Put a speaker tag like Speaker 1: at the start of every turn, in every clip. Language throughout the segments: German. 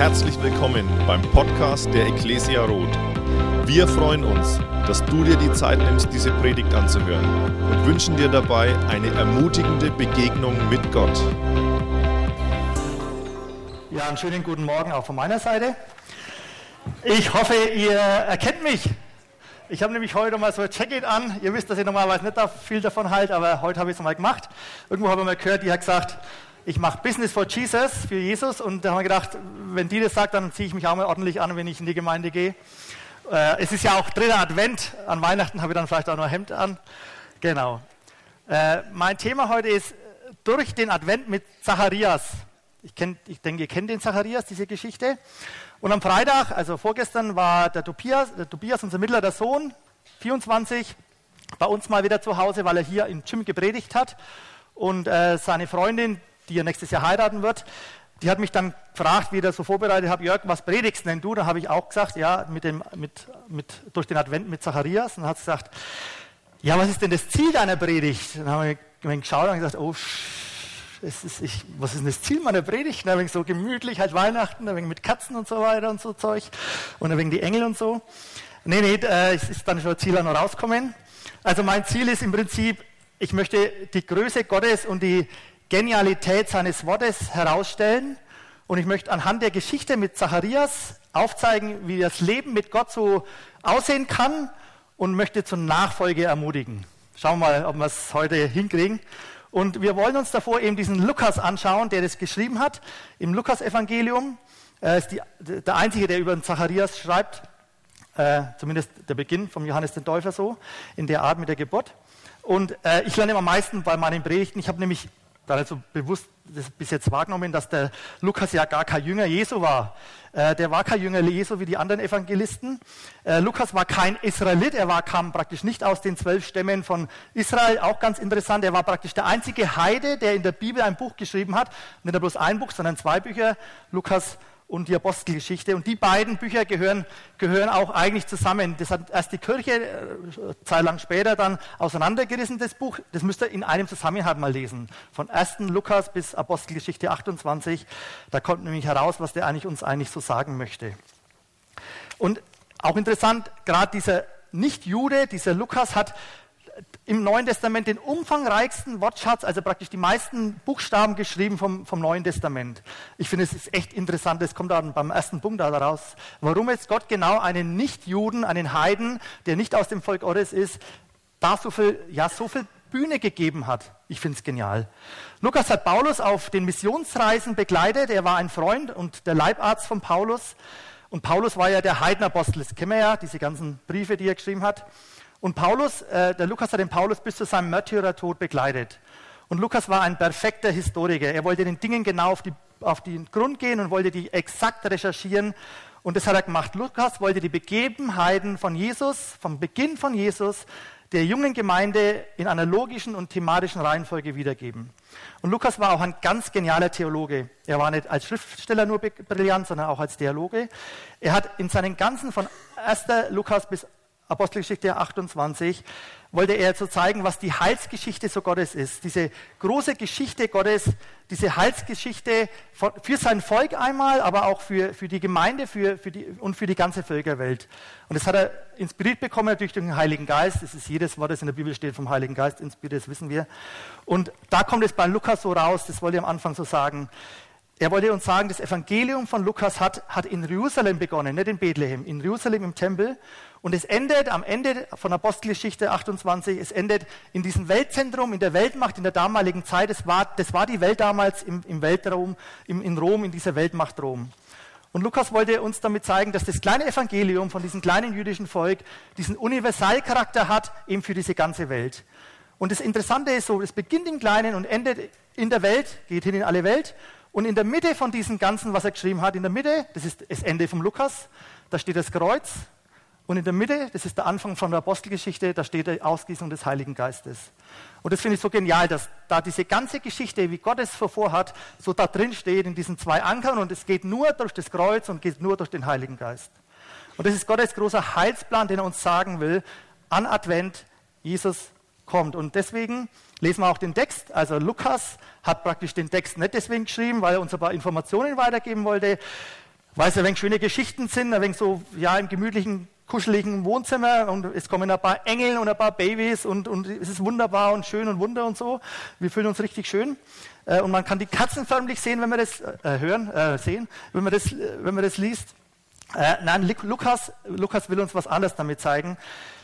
Speaker 1: Herzlich willkommen beim Podcast der Ecclesia Roth. Wir freuen uns, dass du dir die Zeit nimmst, diese Predigt anzuhören und wünschen dir dabei eine ermutigende Begegnung mit Gott.
Speaker 2: Ja, einen schönen guten Morgen auch von meiner Seite. Ich hoffe, ihr erkennt mich. Ich habe nämlich heute mal so ein Jacket an. Ihr wisst, dass ich normalerweise nicht viel davon halte, aber heute habe ich es mal gemacht. Irgendwo habe ich mal gehört, die hat gesagt, ich mache Business for Jesus, für Jesus. Und da haben wir gedacht, wenn die das sagt, dann ziehe ich mich auch mal ordentlich an, wenn ich in die Gemeinde gehe. Äh, es ist ja auch dritter Advent. An Weihnachten habe ich dann vielleicht auch noch ein Hemd an. Genau. Äh, mein Thema heute ist durch den Advent mit Zacharias. Ich, kenn, ich denke, ihr kennt den Zacharias, diese Geschichte. Und am Freitag, also vorgestern, war der Tobias, der Tobias unser mittlerer Sohn, 24, bei uns mal wieder zu Hause, weil er hier im Gym gepredigt hat. Und äh, seine Freundin, die er nächstes Jahr heiraten wird, die hat mich dann gefragt, wie ich das so vorbereitet habe, Jörg, was predigst denn du? Da habe ich auch gesagt, ja, mit dem, mit, mit, durch den Advent mit Zacharias. Und hat gesagt, ja, was ist denn das Ziel deiner Predigt? Dann habe ich geschaut und gesagt, oh, ist, ich, was ist denn das Ziel meiner Predigt? Ein wenig so gemütlich, halt Weihnachten, ein wenig mit Katzen und so weiter und so Zeug. Und ein wenig die Engel und so. Nee, nee, äh, es ist dann schon ein Ziel noch rauskommen. Also mein Ziel ist im Prinzip, ich möchte die Größe Gottes und die Genialität seines Wortes herausstellen. Und ich möchte anhand der Geschichte mit Zacharias aufzeigen, wie das Leben mit Gott so aussehen kann und möchte zur Nachfolge ermutigen. Schauen wir mal, ob wir es heute hinkriegen. Und wir wollen uns davor eben diesen Lukas anschauen, der das geschrieben hat im Lukas-Evangelium. Er ist die, der Einzige, der über den Zacharias schreibt, äh, zumindest der Beginn vom Johannes den Täufer so, in der Art mit der Geburt. Und äh, ich lerne am meisten bei meinen Predigten. Ich habe nämlich da also bewusst das bis jetzt wahrgenommen, dass der Lukas ja gar kein Jünger Jesu war. Äh, der war kein Jünger Jesu wie die anderen Evangelisten. Äh, Lukas war kein Israelit, er war, kam praktisch nicht aus den zwölf Stämmen von Israel, auch ganz interessant. Er war praktisch der einzige Heide, der in der Bibel ein Buch geschrieben hat. Nicht nur bloß ein Buch, sondern zwei Bücher. Lukas und die Apostelgeschichte. Und die beiden Bücher gehören, gehören auch eigentlich zusammen. Das hat erst die Kirche äh, Zeit lang später dann auseinandergerissen, das Buch. Das müsst ihr in einem Zusammenhang mal lesen. Von 1. Lukas bis Apostelgeschichte 28. Da kommt nämlich heraus, was der eigentlich uns eigentlich so sagen möchte. Und auch interessant, gerade dieser Nicht-Jude, dieser Lukas hat im Neuen Testament den umfangreichsten Wortschatz, also praktisch die meisten Buchstaben geschrieben vom, vom Neuen Testament. Ich finde, es ist echt interessant, es kommt dann beim ersten Punkt daraus, warum jetzt Gott genau einen Nichtjuden, einen Heiden, der nicht aus dem Volk Gottes ist, da so viel, ja, so viel Bühne gegeben hat. Ich finde es genial. Lukas hat Paulus auf den Missionsreisen begleitet. Er war ein Freund und der Leibarzt von Paulus. Und Paulus war ja der Heidenapostel. Das kennen wir ja, diese ganzen Briefe, die er geschrieben hat. Und Paulus, äh, der Lukas hat den Paulus bis zu seinem Märtyrertod begleitet. Und Lukas war ein perfekter Historiker. Er wollte den Dingen genau auf, die, auf den Grund gehen und wollte die exakt recherchieren. Und das hat er gemacht. Lukas wollte die Begebenheiten von Jesus, vom Beginn von Jesus, der jungen Gemeinde in einer logischen und thematischen Reihenfolge wiedergeben. Und Lukas war auch ein ganz genialer Theologe. Er war nicht als Schriftsteller nur brillant, sondern auch als Theologe. Er hat in seinen ganzen von 1. Lukas bis Apostelgeschichte 28, wollte er so zeigen, was die Heilsgeschichte so Gottes ist. Diese große Geschichte Gottes, diese Heilsgeschichte für sein Volk einmal, aber auch für, für die Gemeinde für, für die, und für die ganze Völkerwelt. Und das hat er inspiriert bekommen natürlich durch den Heiligen Geist. Das ist jedes Wort, das in der Bibel steht, vom Heiligen Geist inspiriert, das wissen wir. Und da kommt es bei Lukas so raus, das wollte ich am Anfang so sagen. Er wollte uns sagen, das Evangelium von Lukas hat, hat in Jerusalem begonnen, nicht in Bethlehem, in Jerusalem im Tempel. Und es endet am Ende von Apostelgeschichte 28, es endet in diesem Weltzentrum, in der Weltmacht in der damaligen Zeit. Das war, das war die Welt damals im, im Weltraum, im, in Rom, in dieser Weltmacht Rom. Und Lukas wollte uns damit zeigen, dass das kleine Evangelium von diesem kleinen jüdischen Volk diesen Universalcharakter hat, eben für diese ganze Welt. Und das Interessante ist so, es beginnt im Kleinen und endet in der Welt, geht hin in alle Welt. Und in der Mitte von diesem Ganzen, was er geschrieben hat, in der Mitte, das ist das Ende vom Lukas, da steht das Kreuz. Und in der Mitte, das ist der Anfang von der Apostelgeschichte, da steht die Ausgießung des Heiligen Geistes. Und das finde ich so genial, dass da diese ganze Geschichte, wie Gott es vorhat, so da drin steht in diesen zwei Ankern und es geht nur durch das Kreuz und geht nur durch den Heiligen Geist. Und das ist Gottes großer Heilsplan, den er uns sagen will, an Advent, Jesus kommt. Und deswegen lesen wir auch den Text. Also Lukas hat praktisch den Text nicht deswegen geschrieben, weil er uns ein paar Informationen weitergeben wollte. weil es ein wenig schöne Geschichten sind, ein wenig so ja, im gemütlichen, kuscheligen Wohnzimmer und es kommen ein paar Engel und ein paar Babys und, und es ist wunderbar und schön und wunder und so. Wir fühlen uns richtig schön. Äh, und man kann die Katzen förmlich sehen, wenn man das äh, hören, äh, sehen, wenn man das, äh, wenn man das liest. Äh, nein, Lukas, Lukas will uns was anderes damit zeigen.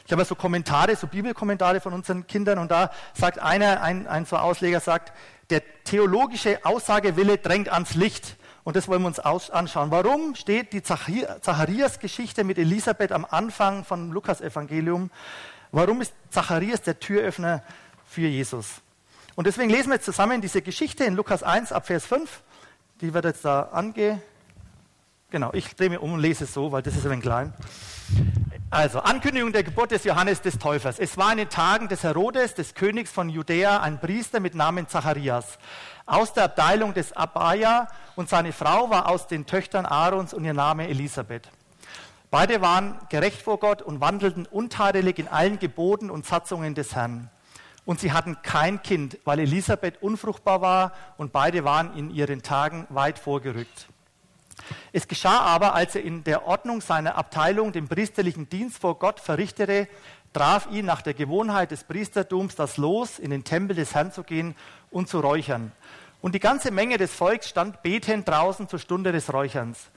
Speaker 2: Ich habe so Kommentare, so Bibelkommentare von unseren Kindern und da sagt einer, ein, ein so Ausleger sagt, der theologische Aussagewille drängt ans Licht. Und das wollen wir uns anschauen. Warum steht die Zacharias-Geschichte mit Elisabeth am Anfang vom Lukas-Evangelium? Warum ist Zacharias der Türöffner für Jesus? Und deswegen lesen wir jetzt zusammen diese Geschichte in Lukas 1 ab Vers 5. Die wird jetzt da ange. Genau, ich drehe mich um und lese es so, weil das ist ein wenig klein. Also, Ankündigung der Geburt des Johannes des Täufers. Es war in den Tagen des Herodes, des Königs von Judäa, ein Priester mit Namen Zacharias, aus der Abteilung des Abaya, und seine Frau war aus den Töchtern Aarons und ihr Name Elisabeth. Beide waren gerecht vor Gott und wandelten untadelig in allen Geboten und Satzungen des Herrn. Und sie hatten kein Kind, weil Elisabeth unfruchtbar war und beide waren in ihren Tagen weit vorgerückt. Es geschah aber, als er in der Ordnung seiner Abteilung den priesterlichen Dienst vor Gott verrichtete, traf ihn nach der Gewohnheit des Priestertums das Los, in den Tempel des Herrn zu gehen und zu räuchern. Und die ganze Menge des Volks stand betend draußen zur Stunde des Räucherns.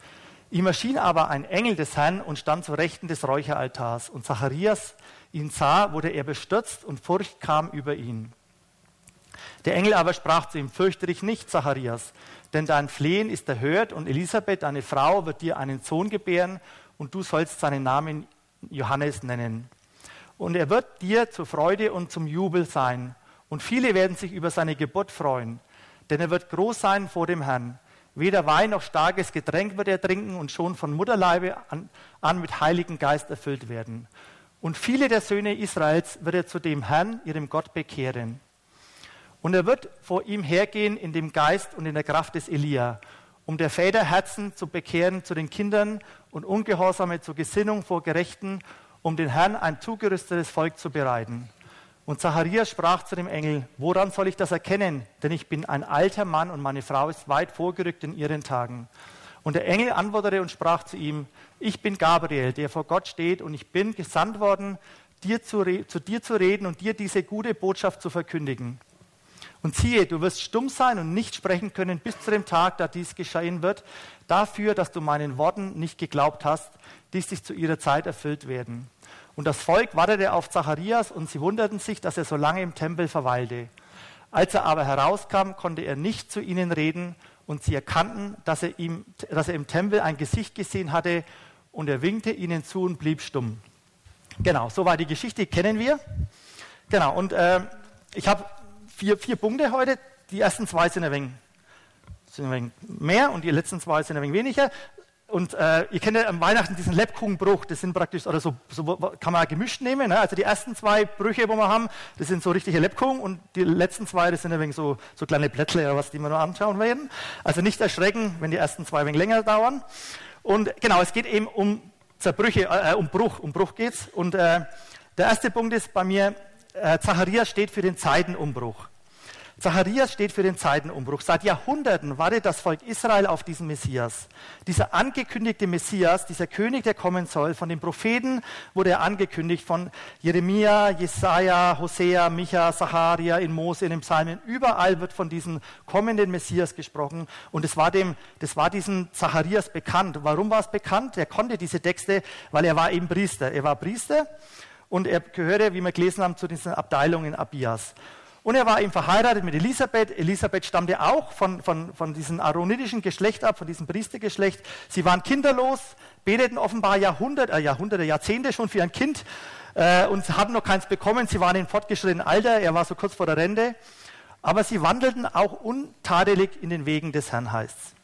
Speaker 2: Ihm erschien aber ein Engel des Herrn und stand zur Rechten des Räucheraltars. Und Zacharias ihn sah, wurde er bestürzt und Furcht kam über ihn. Der Engel aber sprach zu ihm, fürchte dich nicht, Zacharias, denn dein Flehen ist erhört und Elisabeth, deine Frau, wird dir einen Sohn gebären und du sollst seinen Namen Johannes nennen. Und er wird dir zur Freude und zum Jubel sein. Und viele werden sich über seine Geburt freuen, denn er wird groß sein vor dem Herrn. Weder Wein noch starkes Getränk wird er trinken und schon von Mutterleibe an, an mit Heiligen Geist erfüllt werden. Und viele der Söhne Israels wird er zu dem Herrn, ihrem Gott, bekehren. Und er wird vor ihm hergehen in dem Geist und in der Kraft des Elia, um der Väter Herzen zu bekehren zu den Kindern und Ungehorsame zur Gesinnung vor Gerechten, um den Herrn ein zugerüstetes Volk zu bereiten. Und Zacharias sprach zu dem Engel, woran soll ich das erkennen? Denn ich bin ein alter Mann und meine Frau ist weit vorgerückt in ihren Tagen. Und der Engel antwortete und sprach zu ihm, ich bin Gabriel, der vor Gott steht, und ich bin gesandt worden, dir zu, zu dir zu reden und dir diese gute Botschaft zu verkündigen. Und siehe, du wirst stumm sein und nicht sprechen können bis zu dem Tag, da dies geschehen wird, dafür, dass du meinen Worten nicht geglaubt hast, die sich zu ihrer Zeit erfüllt werden. Und das Volk wartete auf Zacharias und sie wunderten sich, dass er so lange im Tempel verweilte. Als er aber herauskam, konnte er nicht zu ihnen reden und sie erkannten, dass er, ihm, dass er im Tempel ein Gesicht gesehen hatte und er winkte ihnen zu und blieb stumm. Genau, so war die Geschichte, kennen wir. Genau, und äh, ich habe vier, vier Punkte heute. Die ersten zwei sind ein wenig, sind ein wenig mehr und die letzten zwei sind ein wenig weniger. Und äh, ihr kennt ja am Weihnachten diesen Lebkuchenbruch, das sind praktisch, oder so, so kann man gemischt nehmen. Ne? Also die ersten zwei Brüche, wo wir haben, das sind so richtige Lebkuchen und die letzten zwei, das sind ein wenig so, so kleine Blättle oder was, die wir nur anschauen werden. Also nicht erschrecken, wenn die ersten zwei ein wenig länger dauern. Und genau, es geht eben um Zerbrüche, äh, um Bruch, um Bruch geht's. Und äh, der erste Punkt ist bei mir, äh, Zacharias steht für den Zeitenumbruch. Zacharias steht für den Zeitenumbruch. Seit Jahrhunderten wartet das Volk Israel auf diesen Messias. Dieser angekündigte Messias, dieser König, der kommen soll, von den Propheten wurde er angekündigt, von Jeremia, Jesaja, Hosea, Micha, Sacharia, in Mose, in den Psalmen. Überall wird von diesem kommenden Messias gesprochen. Und es war dem, das war diesem Zacharias bekannt. Warum war es bekannt? Er konnte diese Texte, weil er war eben Priester. Er war Priester und er gehörte, wie wir gelesen haben, zu diesen Abteilungen Abias. Und er war eben verheiratet mit Elisabeth. Elisabeth stammte auch von, von, von diesem aaronitischen Geschlecht ab, von diesem Priestergeschlecht. Sie waren kinderlos, beteten offenbar Jahrhunderte, äh, Jahrhunderte, Jahrzehnte schon für ein Kind äh, und hatten noch keins bekommen. Sie waren in fortgeschrittenem Alter, er war so kurz vor der Rente. Aber sie wandelten auch untadelig in den Wegen des Herrn, heißt.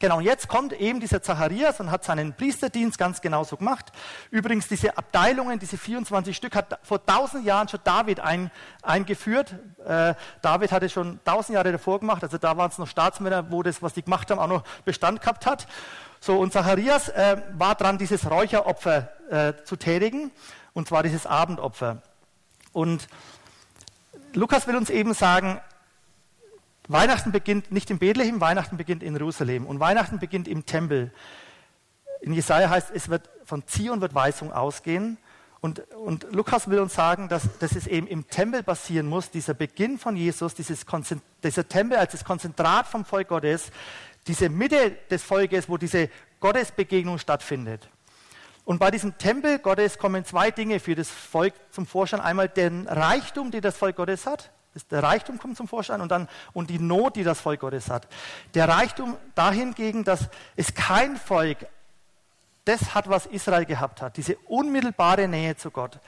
Speaker 2: Genau, jetzt kommt eben dieser Zacharias und hat seinen Priesterdienst ganz genauso gemacht. Übrigens, diese Abteilungen, diese 24 Stück, hat vor tausend Jahren schon David ein, eingeführt. Äh, David hatte schon tausend Jahre davor gemacht, also da waren es noch Staatsmänner, wo das, was die gemacht haben, auch noch Bestand gehabt hat. So, und Zacharias äh, war dran, dieses Räucheropfer äh, zu tätigen, und zwar dieses Abendopfer. Und Lukas will uns eben sagen, Weihnachten beginnt nicht in Bethlehem, Weihnachten beginnt in Jerusalem und Weihnachten beginnt im Tempel. In Jesaja heißt es, wird von Zion wird Weisung ausgehen. Und, und, Lukas will uns sagen, dass, dass es eben im Tempel passieren muss, dieser Beginn von Jesus, dieses dieser Tempel als das Konzentrat vom Volk Gottes, diese Mitte des Volkes, wo diese Gottesbegegnung stattfindet. Und bei diesem Tempel Gottes kommen zwei Dinge für das Volk zum Vorschein. Einmal den Reichtum, den das Volk Gottes hat. Der Reichtum kommt zum Vorschein und dann und die Not, die das Volk Gottes hat. Der Reichtum dahingegen, dass es kein Volk das hat, was Israel gehabt hat, diese unmittelbare Nähe zu Gott.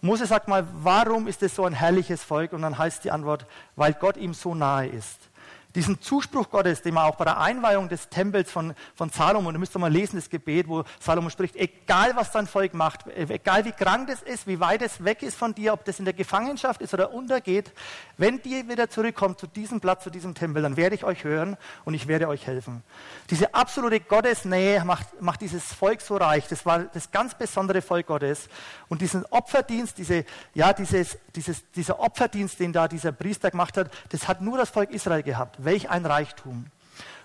Speaker 2: Mose sagt mal, warum ist es so ein herrliches Volk? Und dann heißt die Antwort, weil Gott ihm so nahe ist diesen Zuspruch Gottes, den man auch bei der Einweihung des Tempels von, von Salomon, ihr müsst mal lesen, das Gebet, wo Salomon spricht, egal was dein Volk macht, egal wie krank es ist, wie weit es weg ist von dir, ob das in der Gefangenschaft ist oder untergeht, wenn ihr wieder zurückkommt zu diesem Platz, zu diesem Tempel, dann werde ich euch hören und ich werde euch helfen. Diese absolute Gottesnähe macht, macht dieses Volk so reich. Das war das ganz besondere Volk Gottes. Und diesen Opferdienst, diese, ja, dieses, dieses, dieser Opferdienst, den da dieser Priester gemacht hat, das hat nur das Volk Israel gehabt welch ein Reichtum.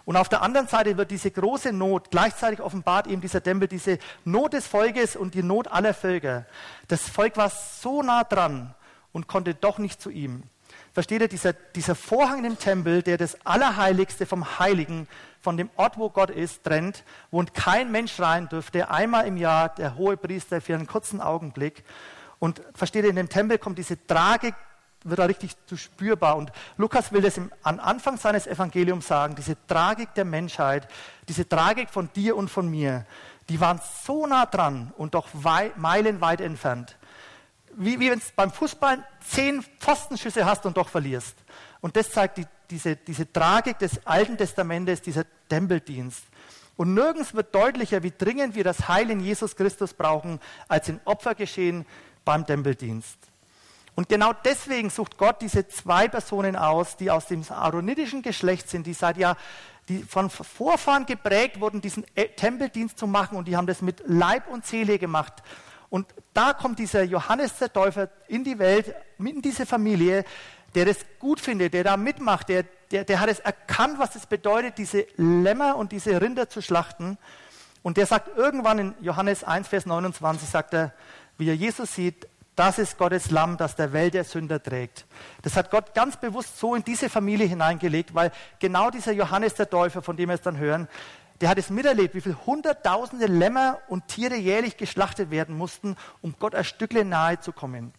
Speaker 2: Und auf der anderen Seite wird diese große Not, gleichzeitig offenbart eben dieser Tempel, diese Not des Volkes und die Not aller Völker. Das Volk war so nah dran und konnte doch nicht zu ihm. Versteht ihr, dieser, dieser Vorhang im Tempel, der das Allerheiligste vom Heiligen, von dem Ort, wo Gott ist, trennt, wo kein Mensch rein dürfte, einmal im Jahr der hohe Priester für einen kurzen Augenblick. Und versteht ihr, in dem Tempel kommt diese Tragik wird da richtig zu spürbar. Und Lukas will das im, am Anfang seines Evangeliums sagen, diese Tragik der Menschheit, diese Tragik von dir und von mir, die waren so nah dran und doch wei meilenweit entfernt. Wie, wie wenn du beim Fußball zehn Pfostenschüsse hast und doch verlierst. Und das zeigt die, diese, diese Tragik des Alten Testamentes, dieser Tempeldienst. Und nirgends wird deutlicher, wie dringend wir das Heil in Jesus Christus brauchen, als in Opfergeschehen beim Tempeldienst. Und genau deswegen sucht Gott diese zwei Personen aus, die aus dem aaronitischen Geschlecht sind, die seit ja die von Vorfahren geprägt wurden, diesen Tempeldienst zu machen und die haben das mit Leib und Seele gemacht. Und da kommt dieser Johannes der Täufer in die Welt, in diese Familie, der das gut findet, der da mitmacht, der, der, der hat es erkannt, was es bedeutet, diese Lämmer und diese Rinder zu schlachten. Und der sagt irgendwann in Johannes 1, Vers 29, sagt er, wie er Jesus sieht, das ist Gottes Lamm, das der Welt der Sünder trägt. Das hat Gott ganz bewusst so in diese Familie hineingelegt, weil genau dieser Johannes der Täufer, von dem wir es dann hören, der hat es miterlebt, wie viele hunderttausende Lämmer und Tiere jährlich geschlachtet werden mussten, um Gott ein Stückchen nahe zu kommen.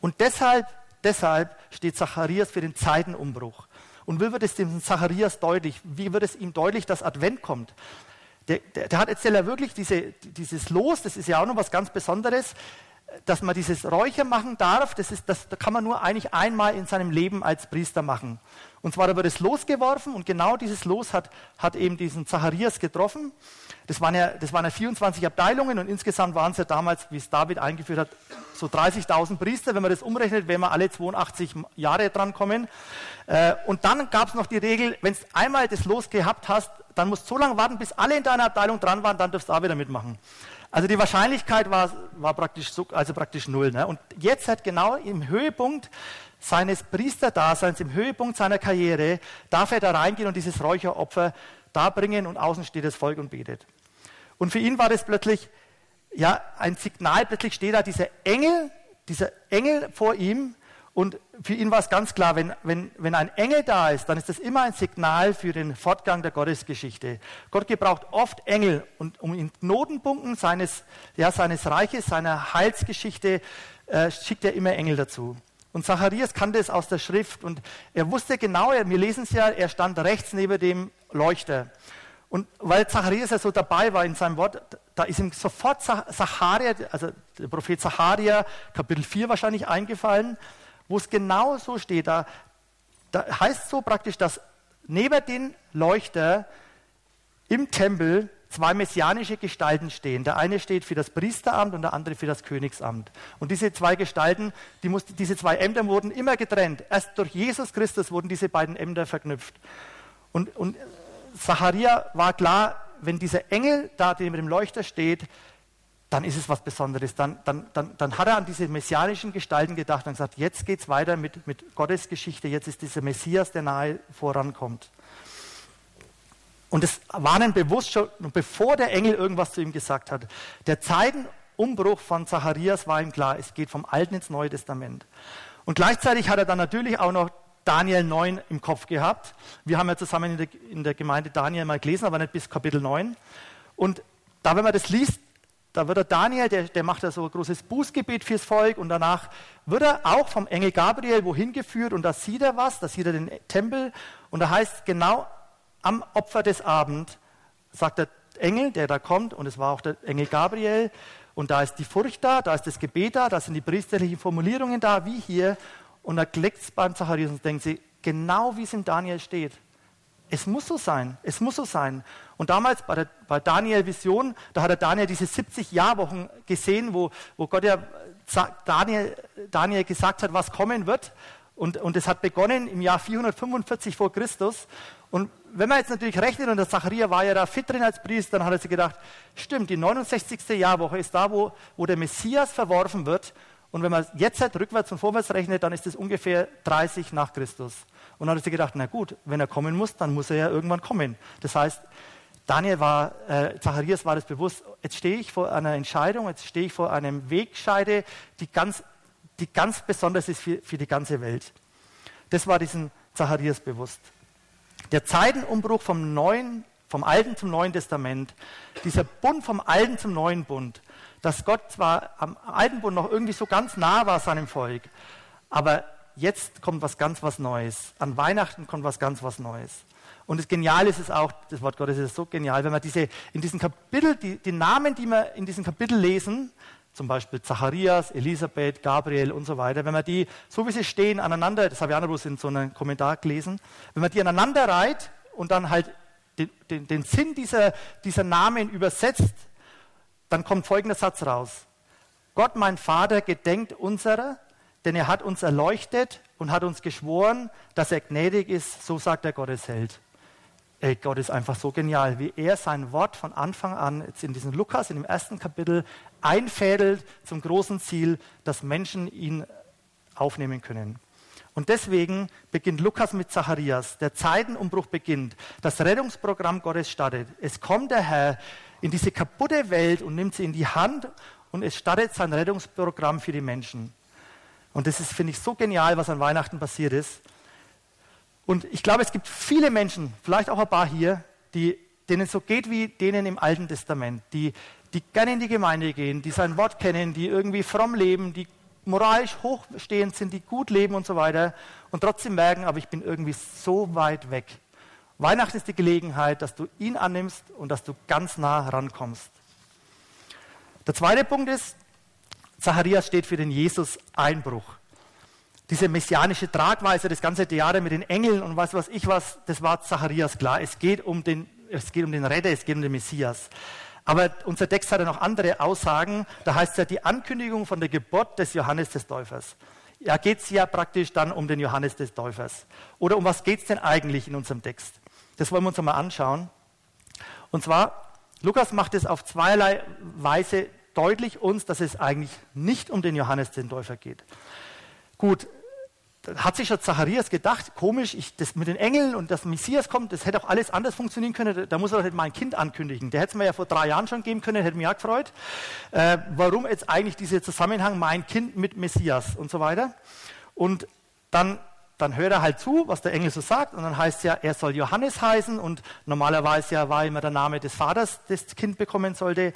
Speaker 2: Und deshalb, deshalb steht Zacharias für den Zeitenumbruch. Und wie wird es dem Zacharias deutlich? Wie wird es ihm deutlich, dass Advent kommt? Der, der, der hat jetzt ja wirklich diese, dieses Los, das ist ja auch noch was ganz Besonderes dass man dieses Räucher machen darf, das, ist, das kann man nur eigentlich einmal in seinem Leben als Priester machen. Und zwar da wird es losgeworfen und genau dieses Los hat, hat eben diesen Zacharias getroffen. Das waren, ja, das waren ja 24 Abteilungen und insgesamt waren es ja damals, wie es David eingeführt hat, so 30.000 Priester. Wenn man das umrechnet, werden wir alle 82 Jahre drankommen. Äh, und dann gab es noch die Regel, wenn du einmal das Los gehabt hast, dann musst du so lange warten, bis alle in deiner Abteilung dran waren, dann darfst du auch wieder mitmachen. Also die Wahrscheinlichkeit war, war praktisch, also praktisch null. Ne? Und jetzt hat genau im Höhepunkt seines Priesterdaseins, im Höhepunkt seiner Karriere, darf er da reingehen und dieses Räucheropfer darbringen und außen steht das Volk und betet. Und für ihn war das plötzlich ja, ein Signal, plötzlich steht da dieser Engel, dieser Engel vor ihm und für ihn war es ganz klar, wenn, wenn, wenn ein Engel da ist, dann ist das immer ein Signal für den Fortgang der Gottesgeschichte. Gott gebraucht oft Engel, und um in Knotenpunkten seines, ja, seines Reiches, seiner Heilsgeschichte, äh, schickt er immer Engel dazu. Und Zacharias kannte es aus der Schrift und er wusste genau, wir lesen es ja, er stand rechts neben dem Leuchter. Und weil Zacharias ja so dabei war in seinem Wort, da ist ihm sofort Zacharia, also der Prophet Zacharia, Kapitel 4 wahrscheinlich eingefallen wo es genau so steht. Da, da heißt so praktisch, dass neben den Leuchter im Tempel zwei messianische Gestalten stehen. Der eine steht für das Priesteramt und der andere für das Königsamt. Und diese zwei Gestalten, die mussten, diese zwei Ämter wurden immer getrennt. Erst durch Jesus Christus wurden diese beiden Ämter verknüpft. Und, und Zacharia war klar, wenn dieser Engel da neben dem Leuchter steht, dann ist es was Besonderes. Dann, dann, dann, dann hat er an diese messianischen Gestalten gedacht und gesagt, jetzt geht es weiter mit, mit Gottes Geschichte, jetzt ist dieser Messias, der nahe vorankommt. Und es war ihnen bewusst schon, bevor der Engel irgendwas zu ihm gesagt hat. Der Zeitenumbruch von Zacharias war ihm klar, es geht vom Alten ins Neue Testament. Und gleichzeitig hat er dann natürlich auch noch Daniel 9 im Kopf gehabt. Wir haben ja zusammen in der, in der Gemeinde Daniel mal gelesen, aber nicht bis Kapitel 9. Und da, wenn man das liest, da wird der Daniel, der, der macht ja so ein großes Bußgebet fürs Volk und danach wird er auch vom Engel Gabriel wohin geführt und da sieht er was, da sieht er den Tempel und da heißt genau am Opfer des Abend, sagt der Engel, der da kommt und es war auch der Engel Gabriel und da ist die Furcht da, da ist das Gebet da, da sind die priesterlichen Formulierungen da, wie hier und da klickt es beim Zacharias und denkt sie, genau wie es in Daniel steht. Es muss so sein, es muss so sein. Und damals bei der bei Daniel Vision, da hat er Daniel diese 70 Jahrwochen gesehen, wo, wo Gott ja Daniel, Daniel gesagt hat, was kommen wird. Und, und es hat begonnen im Jahr 445 vor Christus. Und wenn man jetzt natürlich rechnet, und der Zacharia war ja da fit drin als Priester, dann hat er sich gedacht, stimmt, die 69. Jahrwoche ist da, wo, wo der Messias verworfen wird. Und wenn man jetzt halt rückwärts und vorwärts rechnet, dann ist es ungefähr 30 nach Christus. Und dann hat er sich gedacht, na gut, wenn er kommen muss, dann muss er ja irgendwann kommen. Das heißt, Daniel war, äh, Zacharias war das bewusst, jetzt stehe ich vor einer Entscheidung, jetzt stehe ich vor einem Wegscheide, die ganz, die ganz besonders ist für, für die ganze Welt. Das war diesem Zacharias bewusst. Der Zeitenumbruch vom Neuen, vom Alten zum Neuen Testament, dieser Bund vom Alten zum Neuen Bund, dass Gott zwar am Alten Bund noch irgendwie so ganz nah war seinem Volk, aber jetzt kommt was ganz was Neues. An Weihnachten kommt was ganz was Neues. Und das Geniale ist es auch, das Wort Gottes ist so genial, wenn man diese, in diesem Kapitel, die, die Namen, die wir in diesem Kapitel lesen, zum Beispiel Zacharias, Elisabeth, Gabriel und so weiter, wenn man die, so wie sie stehen, aneinander, das habe ich auch noch in so einem Kommentar gelesen, wenn man die aneinander reiht und dann halt den, den, den Sinn dieser, dieser Namen übersetzt, dann kommt folgender Satz raus. Gott, mein Vater, gedenkt unserer, denn er hat uns erleuchtet und hat uns geschworen, dass er gnädig ist, so sagt der Gottesheld. Ey, Gott ist einfach so genial, wie er sein Wort von Anfang an, jetzt in diesem Lukas, in dem ersten Kapitel, einfädelt zum großen Ziel, dass Menschen ihn aufnehmen können. Und deswegen beginnt Lukas mit Zacharias. Der Zeitenumbruch beginnt. Das Rettungsprogramm Gottes startet. Es kommt der Herr in diese kaputte Welt und nimmt sie in die Hand und es startet sein Rettungsprogramm für die Menschen. Und das ist, finde ich, so genial, was an Weihnachten passiert ist. Und ich glaube, es gibt viele Menschen, vielleicht auch ein paar hier, die, denen es so geht wie denen im Alten Testament, die, die gerne in die Gemeinde gehen, die sein Wort kennen, die irgendwie fromm leben, die moralisch hochstehend sind, die gut leben und so weiter und trotzdem merken, aber ich bin irgendwie so weit weg. Weihnachten ist die Gelegenheit, dass du ihn annimmst und dass du ganz nah rankommst. Der zweite Punkt ist, Zacharias steht für den Jesus-Einbruch. Diese messianische Tragweise, das ganze Theater mit den Engeln und was weiß ich was, das war Zacharias klar. Es geht um den, es geht um den Retter, es geht um den Messias. Aber unser Text hat ja noch andere Aussagen. Da heißt es ja die Ankündigung von der Geburt des Johannes des Täufers. Ja, geht es ja praktisch dann um den Johannes des Täufers. Oder um was geht es denn eigentlich in unserem Text? Das wollen wir uns einmal anschauen. Und zwar, Lukas macht es auf zweierlei Weise deutlich uns, dass es eigentlich nicht um den Johannes den Täufer geht. Gut, hat sich schon Zacharias gedacht, komisch, ich, das mit den Engeln und das Messias kommt, das hätte auch alles anders funktionieren können, da muss er halt mein Kind ankündigen. Der hätte es mir ja vor drei Jahren schon geben können, hätte mich auch gefreut. Äh, warum jetzt eigentlich dieser Zusammenhang mein Kind mit Messias und so weiter? Und dann, dann hört er halt zu, was der Engel so sagt und dann heißt es ja, er soll Johannes heißen und normalerweise ja war immer der Name des Vaters, das Kind bekommen sollte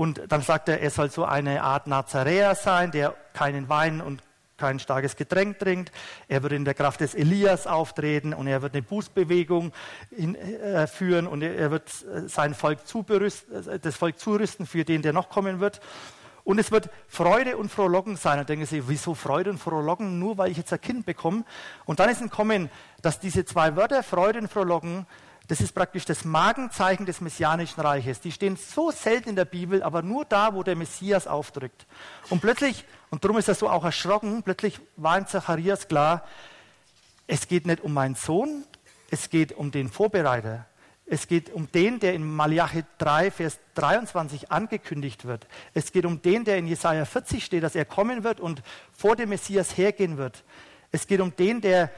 Speaker 2: und dann sagt er, er soll so eine Art Nazaräer sein, der keinen Wein und kein starkes Getränk trinkt. Er wird in der Kraft des Elias auftreten und er wird eine Bußbewegung in, äh, führen und er, wird äh, sein Volk äh, das Volk zurüsten für den, der noch kommen wird. Und es wird Freude und Frohlocken sein. Und denken Sie, wieso Freude und Frohlocken? Nur weil ich jetzt ein Kind bekomme. Und dann ist ein Kommen, dass diese zwei Wörter, Freude und Frohlocken, das ist praktisch das Magenzeichen des messianischen Reiches. Die stehen so selten in der Bibel, aber nur da, wo der Messias aufdrückt. Und plötzlich, und darum ist er so auch erschrocken, plötzlich war in Zacharias klar, es geht nicht um meinen Sohn, es geht um den Vorbereiter. Es geht um den, der in Malachi 3, Vers 23 angekündigt wird. Es geht um den, der in Jesaja 40 steht, dass er kommen wird und vor dem Messias hergehen wird. Es geht um den, der,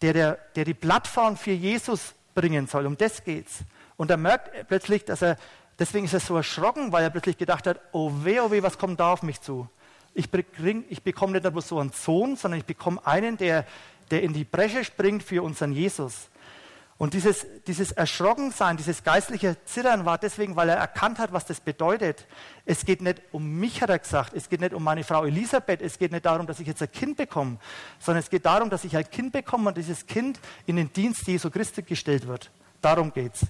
Speaker 2: der, der, der die Plattform für Jesus bringen soll. Um das geht's. Und er merkt plötzlich, dass er, deswegen ist er so erschrocken, weil er plötzlich gedacht hat, oh weh, oh weh, was kommt da auf mich zu? Ich, bring, ich bekomme nicht nur so einen Sohn, sondern ich bekomme einen, der, der in die Bresche springt für unseren Jesus. Und dieses, dieses Erschrockensein, dieses geistliche Zittern war deswegen, weil er erkannt hat, was das bedeutet. Es geht nicht um mich, hat er gesagt. Es geht nicht um meine Frau Elisabeth. Es geht nicht darum, dass ich jetzt ein Kind bekomme, sondern es geht darum, dass ich ein Kind bekomme und dieses Kind in den Dienst Jesu Christi gestellt wird. Darum geht's.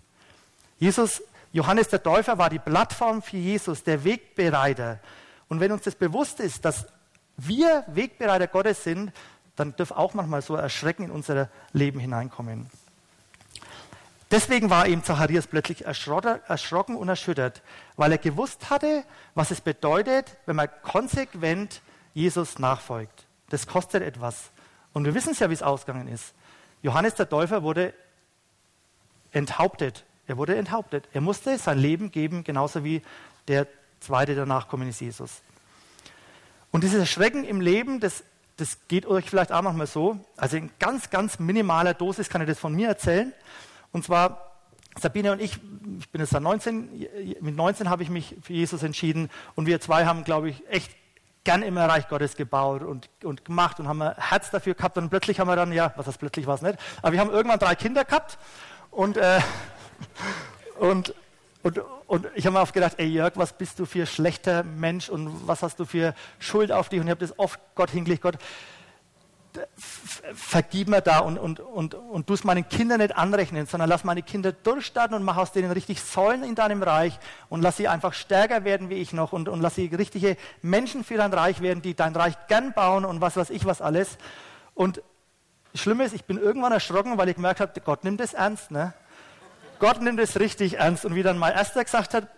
Speaker 2: Jesus, Johannes der Täufer war die Plattform für Jesus, der Wegbereiter. Und wenn uns das bewusst ist, dass wir Wegbereiter Gottes sind, dann dürfen auch manchmal so Erschrecken in unser Leben hineinkommen. Deswegen war ihm Zacharias plötzlich erschrocken und erschüttert, weil er gewusst hatte, was es bedeutet, wenn man konsequent Jesus nachfolgt. Das kostet etwas. Und wir wissen es ja, wie es ausgegangen ist. Johannes der Täufer wurde enthauptet. Er wurde enthauptet. Er musste sein Leben geben, genauso wie der zweite danach kommen ist Jesus. Und dieses Erschrecken im Leben, das, das geht euch vielleicht auch manchmal so. Also in ganz, ganz minimaler Dosis kann ich das von mir erzählen. Und zwar Sabine und ich, ich bin jetzt da 19, mit 19 habe ich mich für Jesus entschieden und wir zwei haben, glaube ich, echt gern im Reich Gottes gebaut und, und gemacht und haben ein Herz dafür gehabt und plötzlich haben wir dann, ja, was das plötzlich war es nicht, aber wir haben irgendwann drei Kinder gehabt und, äh, und, und, und ich habe mir oft gedacht, ey Jörg, was bist du für schlechter Mensch und was hast du für Schuld auf dich? Und ich habe das oft Gott hingelegt, Gott, vergib mir da und, und, und, und du es meinen Kindern nicht anrechnen, sondern lass meine Kinder durchstarten und mach aus denen richtig Säulen in deinem Reich und lass sie einfach stärker werden wie ich noch und, und lass sie richtige Menschen für dein Reich werden, die dein Reich gern bauen und was weiß ich was alles. Und Schlimm ist, ich bin irgendwann erschrocken, weil ich gemerkt habe, Gott nimmt es ernst. Ne? Gott nimmt es richtig ernst. Und wie dann mein Erster gesagt hat,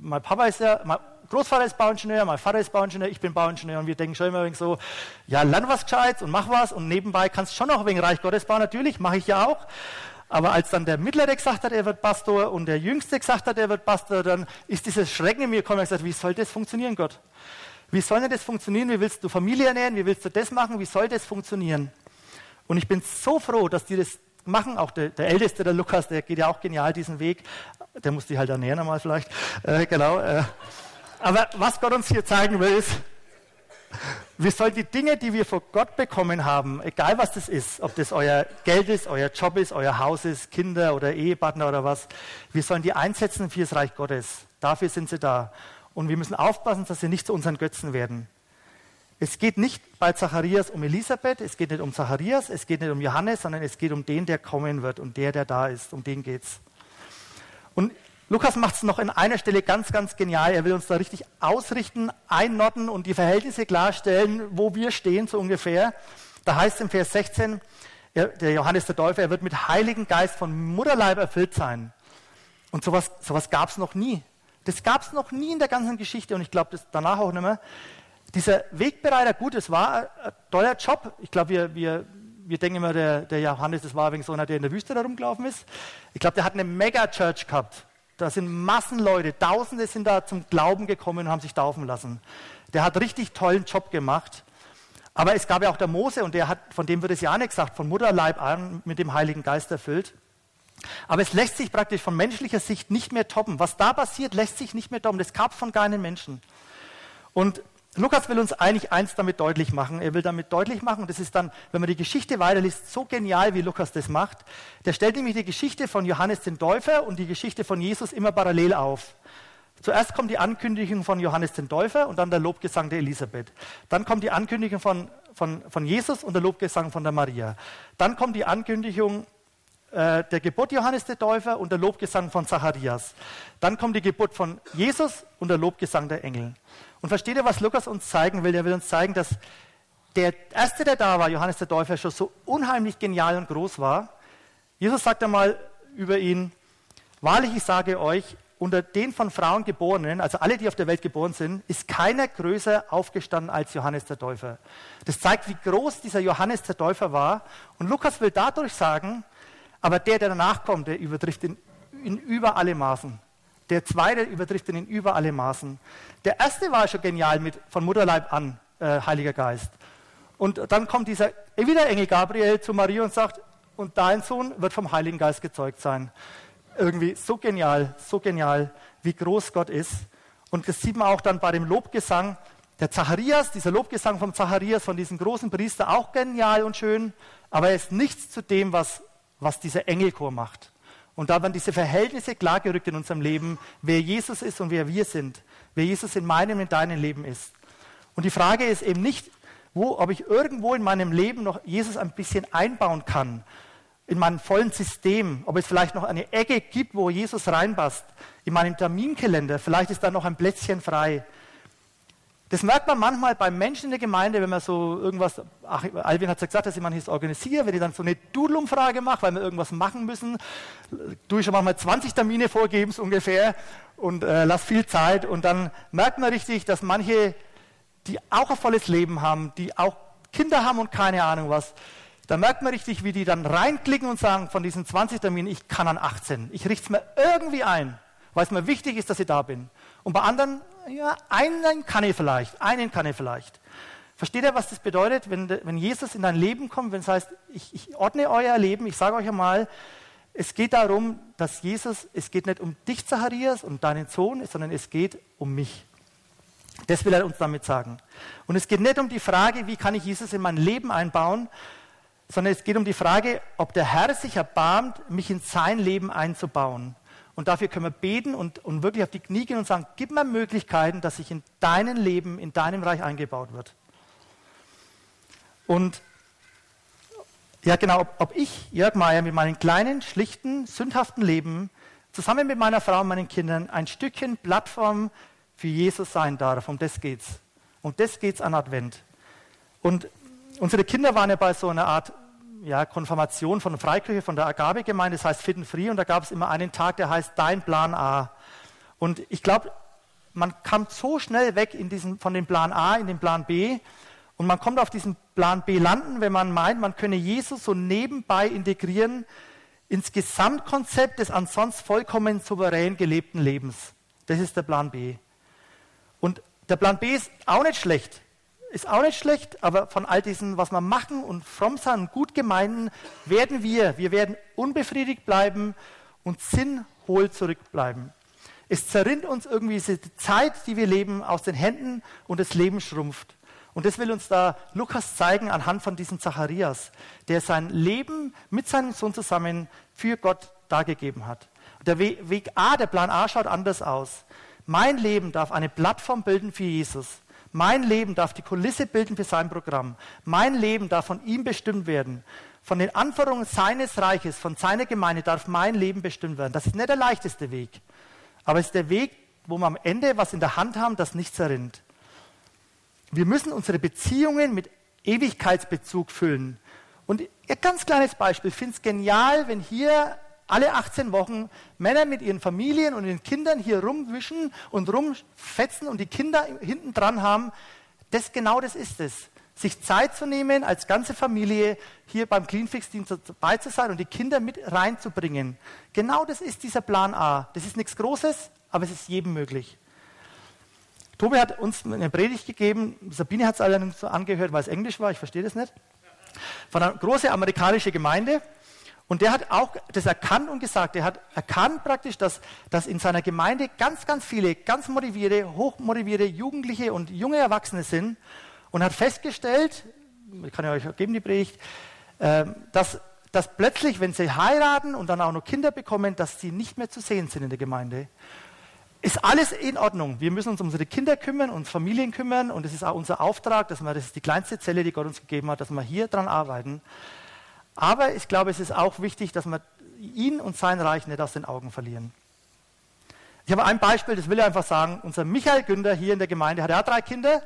Speaker 2: mein Papa ist ja, mein Großvater ist Bauingenieur, mein Vater ist Bauingenieur, ich bin Bauingenieur und wir denken schon immer so, ja, lern was Gescheites und mach was und nebenbei kannst du schon noch wegen Reich Gottes bauen, natürlich, mache ich ja auch. Aber als dann der Mittlere gesagt hat, er wird Pastor und der Jüngste gesagt hat, er wird Pastor, dann ist dieses Schrecken in mir gekommen und gesagt, wie soll das funktionieren, Gott? Wie soll denn das funktionieren? Wie willst du Familie ernähren? Wie willst du das machen? Wie soll das funktionieren? Und ich bin so froh, dass die das machen. Auch der, der Älteste, der Lukas, der geht ja auch genial diesen Weg. Der muss die halt ernähren einmal vielleicht. Äh, genau. Äh. Aber was Gott uns hier zeigen will, ist, wir sollen die Dinge, die wir von Gott bekommen haben, egal was das ist, ob das euer Geld ist, euer Job ist, euer Haus ist, Kinder oder Ehepartner oder was, wir sollen die einsetzen für das Reich Gottes. Dafür sind sie da. Und wir müssen aufpassen, dass sie nicht zu unseren Götzen werden. Es geht nicht bei Zacharias um Elisabeth, es geht nicht um Zacharias, es geht nicht um Johannes, sondern es geht um den, der kommen wird und der, der da ist. Um den geht's. Und Lukas macht es noch in einer Stelle ganz, ganz genial. Er will uns da richtig ausrichten, einnotten und die Verhältnisse klarstellen, wo wir stehen, so ungefähr. Da heißt es im Vers 16, der Johannes der Täufer, er wird mit Heiligen Geist von Mutterleib erfüllt sein. Und sowas, sowas gab es noch nie. Das gab es noch nie in der ganzen Geschichte und ich glaube, das danach auch nicht mehr. Dieser Wegbereiter, gut, es war ein toller Job. Ich glaube, wir, wir, wir denken immer, der, der Johannes, das war wegen so einer, der in der Wüste da rumgelaufen ist. Ich glaube, der hat eine Mega-Church gehabt. Da sind Massenleute, Tausende sind da zum Glauben gekommen und haben sich taufen lassen. Der hat richtig tollen Job gemacht. Aber es gab ja auch der Mose und der hat, von dem wird es ja nicht gesagt, von Mutterleib an mit dem Heiligen Geist erfüllt. Aber es lässt sich praktisch von menschlicher Sicht nicht mehr toppen. Was da passiert, lässt sich nicht mehr toppen. Das gab von keinem Menschen. Und Lukas will uns eigentlich eins damit deutlich machen. Er will damit deutlich machen, und das ist dann, wenn man die Geschichte weiterliest, so genial, wie Lukas das macht. Der stellt nämlich die Geschichte von Johannes den Täufer und die Geschichte von Jesus immer parallel auf. Zuerst kommt die Ankündigung von Johannes den Täufer und dann der Lobgesang der Elisabeth. Dann kommt die Ankündigung von, von, von Jesus und der Lobgesang von der Maria. Dann kommt die Ankündigung äh, der Geburt Johannes der Täufer und der Lobgesang von Zacharias. Dann kommt die Geburt von Jesus und der Lobgesang der Engel. Und versteht ihr, was Lukas uns zeigen will? Er will uns zeigen, dass der Erste, der da war, Johannes der Täufer, schon so unheimlich genial und groß war. Jesus sagt einmal über ihn, wahrlich, ich sage euch, unter den von Frauen Geborenen, also alle, die auf der Welt geboren sind, ist keiner größer aufgestanden als Johannes der Täufer. Das zeigt, wie groß dieser Johannes der Täufer war. Und Lukas will dadurch sagen, aber der, der danach kommt, der übertrifft ihn in über alle Maßen. Der zweite übertrifft ihn in über alle Maßen. Der erste war schon genial mit von Mutterleib an, äh, Heiliger Geist. Und dann kommt dieser wieder Engel Gabriel zu Maria und sagt, und dein Sohn wird vom Heiligen Geist gezeugt sein. irgendwie so genial, so genial, wie groß Gott ist. Und das sieht man auch dann bei dem Lobgesang. Der Zacharias, dieser Lobgesang vom Zacharias, von diesem großen Priester, auch genial und schön, aber er ist nichts zu dem, was, was dieser Engelchor macht. Und da werden diese Verhältnisse klargerückt in unserem Leben, wer Jesus ist und wer wir sind, wer Jesus in meinem, in deinem Leben ist. Und die Frage ist eben nicht, wo, ob ich irgendwo in meinem Leben noch Jesus ein bisschen einbauen kann, in meinem vollen System, ob es vielleicht noch eine Ecke gibt, wo Jesus reinpasst, in meinem Terminkalender, vielleicht ist da noch ein Plätzchen frei. Das merkt man manchmal bei Menschen in der Gemeinde, wenn man so irgendwas, ach, Alvin hat ja gesagt, dass ich manches organisiere, wenn ich dann so eine Doodle-Umfrage mache, weil wir irgendwas machen müssen, tue ich schon manchmal 20 Termine vorgeben, so ungefähr, und äh, lass viel Zeit. Und dann merkt man richtig, dass manche, die auch ein volles Leben haben, die auch Kinder haben und keine Ahnung was, da merkt man richtig, wie die dann reinklicken und sagen, von diesen 20 Terminen, ich kann an 18. Ich richte es mir irgendwie ein, weil es mir wichtig ist, dass ich da bin. Und bei anderen, ja, einen kann ich vielleicht, einen kann ich vielleicht. Versteht ihr, was das bedeutet, wenn, wenn Jesus in dein Leben kommt, wenn es heißt, ich, ich ordne euer Leben, ich sage euch einmal, es geht darum, dass Jesus, es geht nicht um dich, Zacharias, und deinen Sohn, sondern es geht um mich. Das will er uns damit sagen. Und es geht nicht um die Frage, wie kann ich Jesus in mein Leben einbauen, sondern es geht um die Frage, ob der Herr sich erbarmt, mich in sein Leben einzubauen. Und dafür können wir beten und, und wirklich auf die Knie gehen und sagen, gib mir Möglichkeiten, dass ich in deinem Leben, in deinem Reich eingebaut wird. Und ja genau, ob, ob ich, Jörg Meyer, mit meinem kleinen, schlichten, sündhaften Leben zusammen mit meiner Frau und meinen Kindern ein Stückchen Plattform für Jesus sein darf. Um das geht's. Um das geht's an Advent. Und unsere Kinder waren ja bei so einer Art ja, Konfirmation von Freikirche, von der Agabe-Gemeinde, das heißt Fit and Free, und da gab es immer einen Tag, der heißt Dein Plan A. Und ich glaube, man kam so schnell weg in diesen, von dem Plan A in den Plan B, und man kommt auf diesen Plan B landen, wenn man meint, man könne Jesus so nebenbei integrieren ins Gesamtkonzept des ansonsten vollkommen souverän gelebten Lebens. Das ist der Plan B. Und der Plan B ist auch nicht schlecht ist auch nicht schlecht, aber von all diesen, was wir machen und fromm sein, gut gemeinten, werden wir, wir werden unbefriedigt bleiben und sinnhohl zurückbleiben. Es zerrinnt uns irgendwie diese Zeit, die wir leben, aus den Händen und das Leben schrumpft. Und das will uns da Lukas zeigen anhand von diesem Zacharias, der sein Leben mit seinem Sohn zusammen für Gott dargegeben hat. Der Weg A, der Plan A schaut anders aus. Mein Leben darf eine Plattform bilden für Jesus. Mein Leben darf die Kulisse bilden für sein Programm. Mein Leben darf von ihm bestimmt werden. Von den Anforderungen seines Reiches, von seiner Gemeinde darf mein Leben bestimmt werden. Das ist nicht der leichteste Weg. Aber es ist der Weg, wo wir am Ende was in der Hand haben, das nichts erinnt. Wir müssen unsere Beziehungen mit Ewigkeitsbezug füllen. Und ein ganz kleines Beispiel. Ich finde es genial, wenn hier alle 18 Wochen Männer mit ihren Familien und ihren Kindern hier rumwischen und rumfetzen und die Kinder hinten dran haben. Das genau das ist es. Sich Zeit zu nehmen, als ganze Familie hier beim Cleanfix-Dienst dabei zu sein und die Kinder mit reinzubringen. Genau das ist dieser Plan A. Das ist nichts Großes, aber es ist jedem möglich. Tobi hat uns eine Predigt gegeben, Sabine hat es allerdings so angehört, weil es Englisch war, ich verstehe das nicht. Von einer großen amerikanischen Gemeinde, und der hat auch das erkannt und gesagt, er hat erkannt praktisch, dass, dass in seiner Gemeinde ganz, ganz viele, ganz motivierte, hochmotivierte Jugendliche und junge Erwachsene sind und hat festgestellt, ich kann ja euch geben die Predigt, äh, dass, dass plötzlich, wenn sie heiraten und dann auch noch Kinder bekommen, dass sie nicht mehr zu sehen sind in der Gemeinde. Ist alles in Ordnung. Wir müssen uns um unsere Kinder kümmern, uns Familien kümmern und es ist auch unser Auftrag, dass wir, das ist die kleinste Zelle, die Gott uns gegeben hat, dass wir hier dran arbeiten. Aber ich glaube, es ist auch wichtig, dass wir ihn und sein Reich nicht aus den Augen verlieren. Ich habe ein Beispiel, das will ich einfach sagen. Unser Michael Günther hier in der Gemeinde hat ja drei Kinder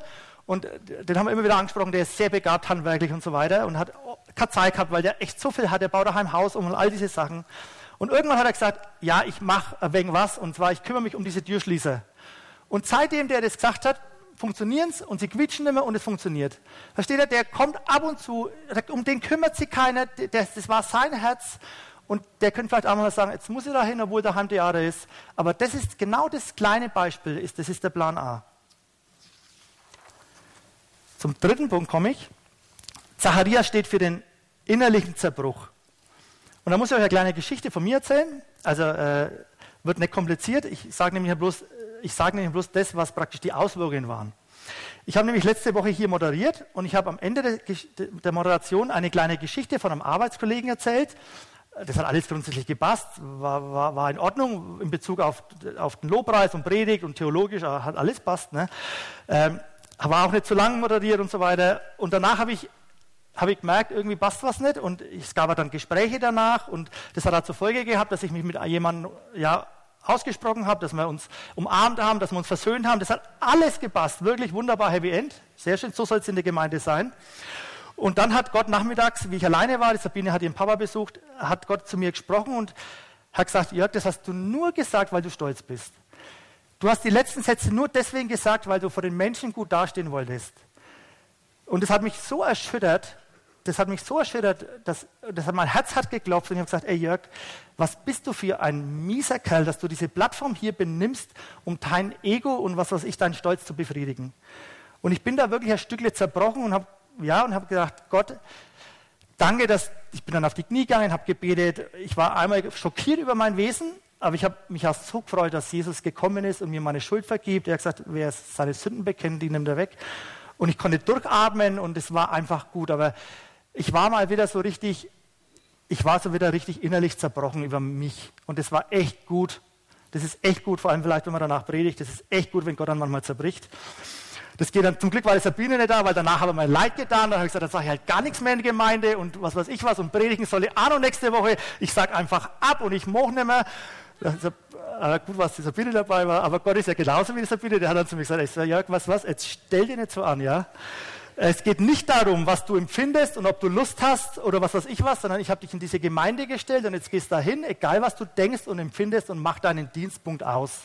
Speaker 2: und den haben wir immer wieder angesprochen, der ist sehr begabt handwerklich und so weiter und hat keine Zeit gehabt, weil der echt so viel hat, der baut daheim Haus um und all diese Sachen. Und irgendwann hat er gesagt, ja, ich mache wegen was und zwar, ich kümmere mich um diese Türschließer. Und seitdem der das gesagt hat, funktionieren es und sie quietschen immer und es funktioniert. Versteht ihr? Der kommt ab und zu, um den kümmert sich keiner, das, das war sein Herz und der könnte vielleicht auch mal sagen, jetzt muss ich da hin, obwohl daheim Theater ist. Aber das ist genau das kleine Beispiel, ist, das ist der Plan A. Zum dritten Punkt komme ich. Zacharias steht für den innerlichen Zerbruch. Und da muss ich euch eine kleine Geschichte von mir erzählen. Also äh, wird nicht kompliziert. Ich sage nämlich bloß, ich sage nämlich bloß das, was praktisch die Auswirkungen waren. Ich habe nämlich letzte Woche hier moderiert und ich habe am Ende der, der Moderation eine kleine Geschichte von einem Arbeitskollegen erzählt. Das hat alles grundsätzlich gepasst, war, war, war in Ordnung in Bezug auf, auf, den Lobpreis und Predigt und theologisch, hat alles passt. Ne? Ähm, war auch nicht zu lang moderiert und so weiter. Und danach habe ich, hab ich gemerkt, irgendwie passt was nicht. Und es gab dann Gespräche danach und das hat zur Folge gehabt, dass ich mich mit jemandem ja, ausgesprochen habe, dass wir uns umarmt haben, dass wir uns versöhnt haben. Das hat alles gepasst. Wirklich wunderbar Happy End. Sehr schön, so soll es in der Gemeinde sein. Und dann hat Gott nachmittags, wie ich alleine war, die Sabine hat ihren Papa besucht, hat Gott zu mir gesprochen und hat gesagt, Jörg, das hast du nur gesagt, weil du stolz bist. Du hast die letzten Sätze nur deswegen gesagt, weil du vor den Menschen gut dastehen wolltest. Und das hat mich so erschüttert, das hat mich so erschüttert, dass, das hat mein Herz hat geklopft und ich habe gesagt, ey Jörg, was bist du für ein mieser Kerl, dass du diese Plattform hier benimmst, um dein Ego und was weiß ich, deinen Stolz zu befriedigen. Und ich bin da wirklich ein Stückle zerbrochen und habe ja, und gedacht, Gott, danke, dass ich bin dann auf die Knie gegangen, habe gebetet. Ich war einmal schockiert über mein Wesen, aber ich habe mich auch so gefreut, dass Jesus gekommen ist und mir meine Schuld vergibt. Er hat gesagt, wer seine Sünden bekennt, die nimmt er weg. Und ich konnte durchatmen und es war einfach gut. Aber ich war mal wieder so richtig, ich war so wieder richtig innerlich zerbrochen über mich. Und es war echt gut. Das ist echt gut, vor allem vielleicht, wenn man danach predigt. Das ist echt gut, wenn Gott dann manchmal zerbricht. Das geht dann, zum Glück war die Sabine nicht da, weil danach habe ich mir leid getan. Dann habe ich gesagt, dann sage ich halt gar nichts mehr in der Gemeinde und was weiß ich was und predigen soll ich auch noch nächste Woche. Ich sage einfach ab und ich mache nicht mehr. Also, äh, gut, was die Sabine dabei war, aber Gott ist ja genauso wie die Sabine. Der hat dann zu mir gesagt, ich sage, Jörg, was, was, jetzt stell dir nicht so an, ja. Es geht nicht darum, was du empfindest und ob du Lust hast oder was weiß ich was, sondern ich habe dich in diese Gemeinde gestellt und jetzt gehst du dahin, egal was du denkst und empfindest und mach deinen Dienstpunkt aus.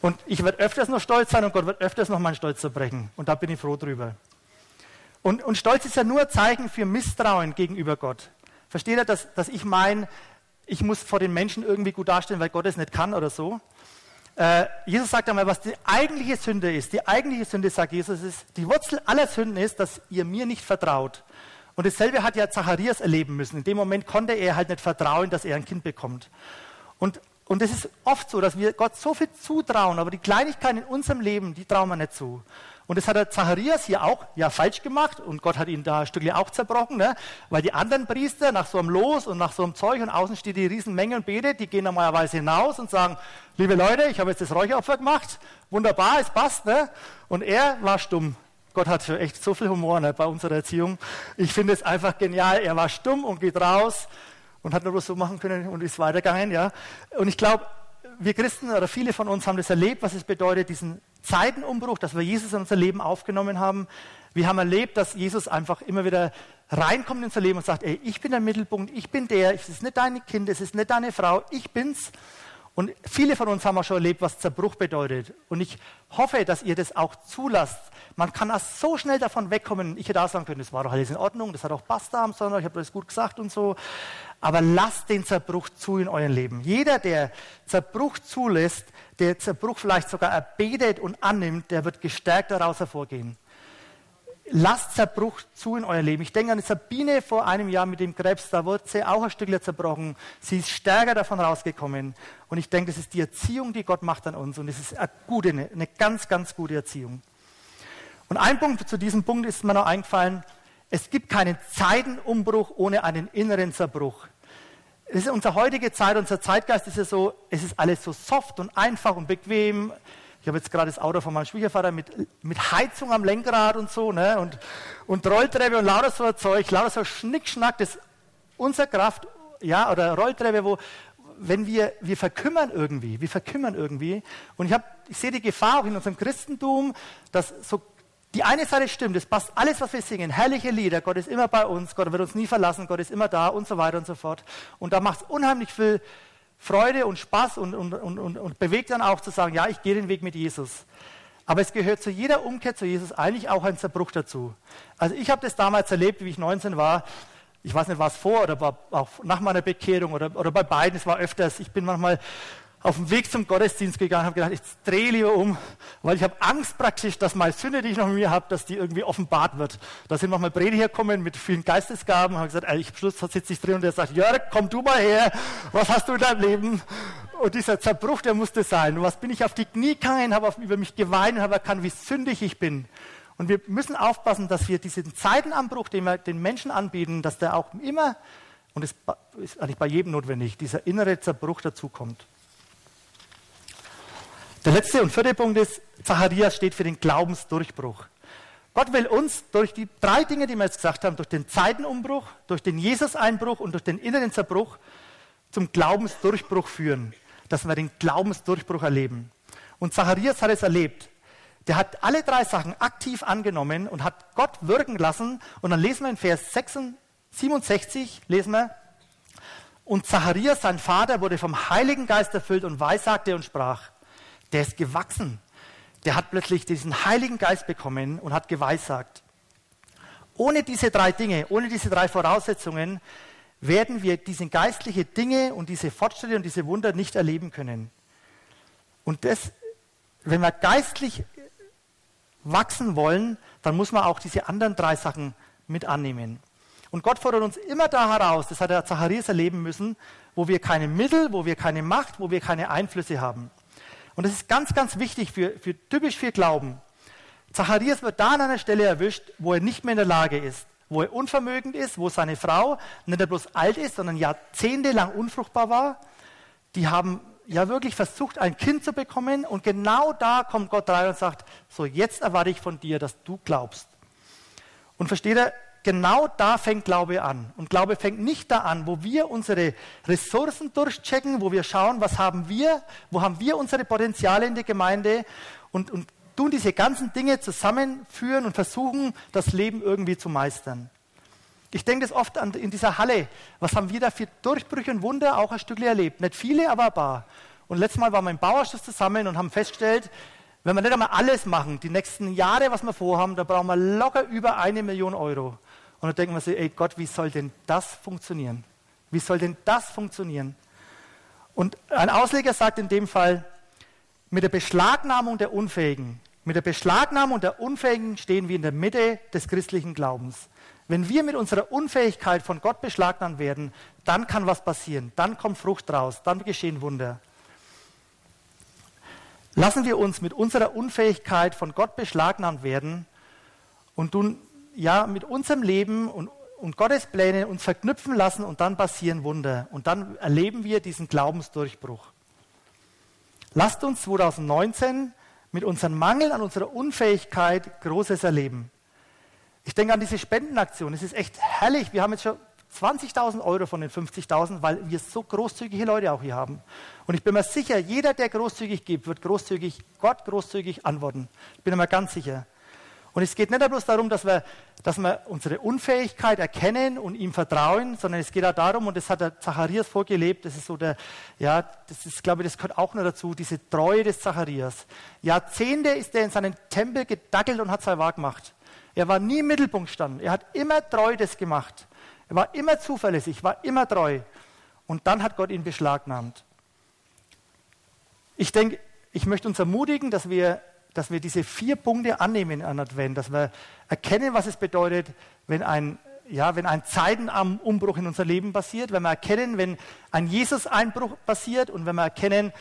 Speaker 2: Und ich werde öfters noch stolz sein und Gott wird öfters noch meinen Stolz zerbrechen. Und da bin ich froh drüber. Und, und Stolz ist ja nur ein Zeichen für Misstrauen gegenüber Gott. Versteht ihr, dass, dass ich meine, ich muss vor den Menschen irgendwie gut dastehen, weil Gott es nicht kann oder so? Äh, Jesus sagt einmal, was die eigentliche Sünde ist. Die eigentliche Sünde, sagt Jesus, ist, die Wurzel aller Sünden ist, dass ihr mir nicht vertraut. Und dasselbe hat ja Zacharias erleben müssen. In dem Moment konnte er halt nicht vertrauen, dass er ein Kind bekommt. Und und es ist oft so, dass wir Gott so viel zutrauen, aber die Kleinigkeiten in unserem Leben, die trauen wir nicht zu. Und das hat der Zacharias hier auch ja falsch gemacht und Gott hat ihn da ein Stückchen auch zerbrochen, ne? weil die anderen Priester nach so einem Los und nach so einem Zeug und außen steht die Riesenmenge und betet, die gehen normalerweise hinaus und sagen, liebe Leute, ich habe jetzt das Räucheropfer gemacht, wunderbar, es passt. Ne? Und er war stumm. Gott hat echt so viel Humor ne, bei unserer Erziehung. Ich finde es einfach genial. Er war stumm und geht raus und hat nur so machen können und ist weitergegangen. Ja. Und ich glaube, wir Christen oder viele von uns haben das erlebt, was es bedeutet, diesen Zeitenumbruch, dass wir Jesus in unser Leben aufgenommen haben. Wir haben erlebt, dass Jesus einfach immer wieder reinkommt in unser Leben und sagt, ey, ich bin der Mittelpunkt, ich bin der, es ist nicht deine Kind, es ist nicht deine Frau, ich bin's. Und viele von uns haben auch schon erlebt, was Zerbruch bedeutet. Und ich hoffe, dass ihr das auch zulasst. Man kann auch so schnell davon wegkommen. Ich hätte auch sagen können, das war doch alles in Ordnung, das hat auch passt am Sonntag, ich habe das gut gesagt und so. Aber lasst den Zerbruch zu in eurem Leben. Jeder, der Zerbruch zulässt, der Zerbruch vielleicht sogar erbetet und annimmt, der wird gestärkt daraus hervorgehen. Lasst Zerbruch zu in euer Leben. Ich denke an Sabine vor einem Jahr mit dem Krebs, da wurde sie auch ein Stückchen zerbrochen. Sie ist stärker davon rausgekommen. Und ich denke, das ist die Erziehung, die Gott macht an uns. Und es ist eine gute, eine ganz, ganz gute Erziehung. Und ein Punkt zu diesem Punkt ist mir noch eingefallen. Es gibt keinen Zeitenumbruch ohne einen inneren Zerbruch. Es ist unsere heutige Zeit, unser Zeitgeist ist ja so, es ist alles so soft und einfach und bequem. Ich habe jetzt gerade das Auto von meinem Schwiegervater mit, mit Heizung am Lenkrad und so, ne? und, und Rolltreppe und lauter so ein Zeug, lauter so Schnickschnack, das unsere Kraft, ja, oder Rolltreppe, wo, wenn wir, wir verkümmern irgendwie, wir verkümmern irgendwie. Und ich, ich sehe die Gefahr auch in unserem Christentum, dass so die eine Seite stimmt, es passt alles, was wir singen, herrliche Lieder, Gott ist immer bei uns, Gott wird uns nie verlassen, Gott ist immer da und so weiter und so fort. Und da macht es unheimlich viel Freude und Spaß und, und, und, und, bewegt dann auch zu sagen, ja, ich gehe den Weg mit Jesus. Aber es gehört zu jeder Umkehr zu Jesus eigentlich auch ein Zerbruch dazu. Also ich habe das damals erlebt, wie ich 19 war. Ich weiß nicht, war es vor oder war auch nach meiner Bekehrung oder, oder bei beiden. Es war öfters. Ich bin manchmal auf dem Weg zum Gottesdienst gegangen, habe gedacht, ich drehe lieber um, weil ich habe Angst praktisch, dass meine Sünde, die ich noch mit mir habe, dass die irgendwie offenbart wird. Da sind nochmal Prediger gekommen mit vielen Geistesgaben, habe gesagt, ey, ich Schluss sitze ich drin und der sagt, Jörg, komm du mal her, was hast du in deinem Leben? Und dieser Zerbruch, der musste sein. Und was bin ich auf die Knie gegangen, habe über mich geweint und habe erkannt, wie sündig ich bin. Und wir müssen aufpassen, dass wir diesen Zeitenanbruch, den wir den Menschen anbieten, dass der auch immer, und es ist eigentlich bei jedem notwendig, dieser innere Zerbruch dazukommt. Der letzte und vierte Punkt ist, Zacharias steht für den Glaubensdurchbruch. Gott will uns durch die drei Dinge, die wir jetzt gesagt haben, durch den Zeitenumbruch, durch den Jesus-Einbruch und durch den inneren Zerbruch zum Glaubensdurchbruch führen, dass wir den Glaubensdurchbruch erleben. Und Zacharias hat es erlebt. Der hat alle drei Sachen aktiv angenommen und hat Gott wirken lassen. Und dann lesen wir in Vers 67, lesen wir, und Zacharias, sein Vater, wurde vom Heiligen Geist erfüllt und weissagte und sprach, der ist gewachsen. Der hat plötzlich diesen Heiligen Geist bekommen und hat geweissagt. Ohne diese drei Dinge, ohne diese drei Voraussetzungen werden wir diese geistlichen Dinge und diese Fortschritte und diese Wunder nicht erleben können. Und das, wenn wir geistlich wachsen wollen, dann muss man auch diese anderen drei Sachen mit annehmen. Und Gott fordert uns immer da heraus, das hat der Zacharias erleben müssen, wo wir keine Mittel, wo wir keine Macht, wo wir keine Einflüsse haben. Und das ist ganz, ganz wichtig für, für typisch für Glauben. Zacharias wird da an einer Stelle erwischt, wo er nicht mehr in der Lage ist, wo er unvermögend ist, wo seine Frau nicht bloß alt ist, sondern jahrzehntelang unfruchtbar war. Die haben ja wirklich versucht, ein Kind zu bekommen und genau da kommt Gott rein und sagt, so jetzt erwarte ich von dir, dass du glaubst. Und versteht er, genau da fängt Glaube an. Und Glaube fängt nicht da an, wo wir unsere Ressourcen durchchecken, wo wir schauen, was haben wir, wo haben wir unsere Potenziale in der Gemeinde und, und tun diese ganzen Dinge zusammenführen und versuchen, das Leben irgendwie zu meistern. Ich denke das oft an, in dieser Halle. Was haben wir da für Durchbrüche und Wunder auch ein Stückchen erlebt? Nicht viele, aber ein paar. Und letztes Mal waren wir im Bauausschuss zusammen und haben festgestellt, wenn wir nicht einmal alles machen, die nächsten Jahre, was wir vorhaben, da brauchen wir locker über eine Million Euro. Und dann denken wir sich, ey Gott, wie soll denn das funktionieren? Wie soll denn das funktionieren? Und ein Ausleger sagt in dem Fall, mit der Beschlagnahmung der Unfähigen, mit der Beschlagnahmung der Unfähigen stehen wir in der Mitte des christlichen Glaubens. Wenn wir mit unserer Unfähigkeit von Gott beschlagnahmt werden, dann kann was passieren, dann kommt Frucht raus, dann geschehen Wunder. Lassen wir uns mit unserer Unfähigkeit von Gott beschlagnahmt werden und tun ja, mit unserem Leben und, und Gottes Pläne uns verknüpfen lassen und dann passieren Wunder. Und dann erleben wir diesen Glaubensdurchbruch. Lasst uns 2019 mit unserem Mangel an unserer Unfähigkeit Großes erleben. Ich denke an diese Spendenaktion. Es ist echt herrlich. Wir haben jetzt schon 20.000 Euro von den 50.000, weil wir so großzügige Leute auch hier haben. Und ich bin mir sicher, jeder, der großzügig gibt, wird großzügig, Gott großzügig antworten. Ich bin mir ganz sicher. Und es geht nicht bloß darum, dass wir, dass wir unsere Unfähigkeit erkennen und ihm vertrauen, sondern es geht auch darum, und das hat der Zacharias vorgelebt, das ist so der, ja, das ist, glaube ich, das gehört auch noch dazu, diese Treue des Zacharias. Jahrzehnte ist er in seinen Tempel gedackelt und hat sein Wahr gemacht. Er war nie im Mittelpunkt standen. Er hat immer treu das gemacht. Er war immer zuverlässig, war immer treu. Und dann hat Gott ihn beschlagnahmt. Ich denke, ich möchte uns ermutigen, dass wir dass wir diese vier Punkte annehmen an Advent, dass wir erkennen, was es bedeutet, wenn ein, ja, wenn ein Zeitenumbruch in unser Leben passiert, wenn wir erkennen, wenn ein Jesus-Einbruch passiert und wenn wir erkennen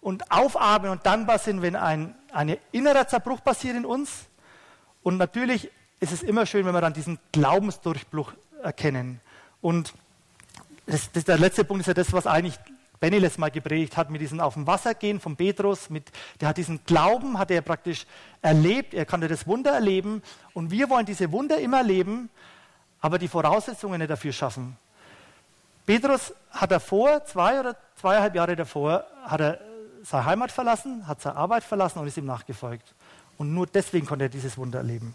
Speaker 2: und aufatmen und dankbar sind, wenn ein, ein innerer Zerbruch passiert in uns. Und natürlich ist es immer schön, wenn wir dann diesen Glaubensdurchbruch erkennen. Und das, das, der letzte Punkt ist ja das, was eigentlich Benny letztes Mal geprägt hat, mit diesem auf dem Wasser gehen von Petrus, mit, der hat diesen Glauben, hat er praktisch erlebt, er konnte das Wunder erleben und wir wollen diese Wunder immer erleben, aber die Voraussetzungen nicht dafür schaffen. Petrus hat davor, zwei oder zweieinhalb Jahre davor, hat er seine Heimat verlassen, hat seine Arbeit verlassen und ist ihm nachgefolgt. Und nur deswegen konnte er dieses Wunder erleben.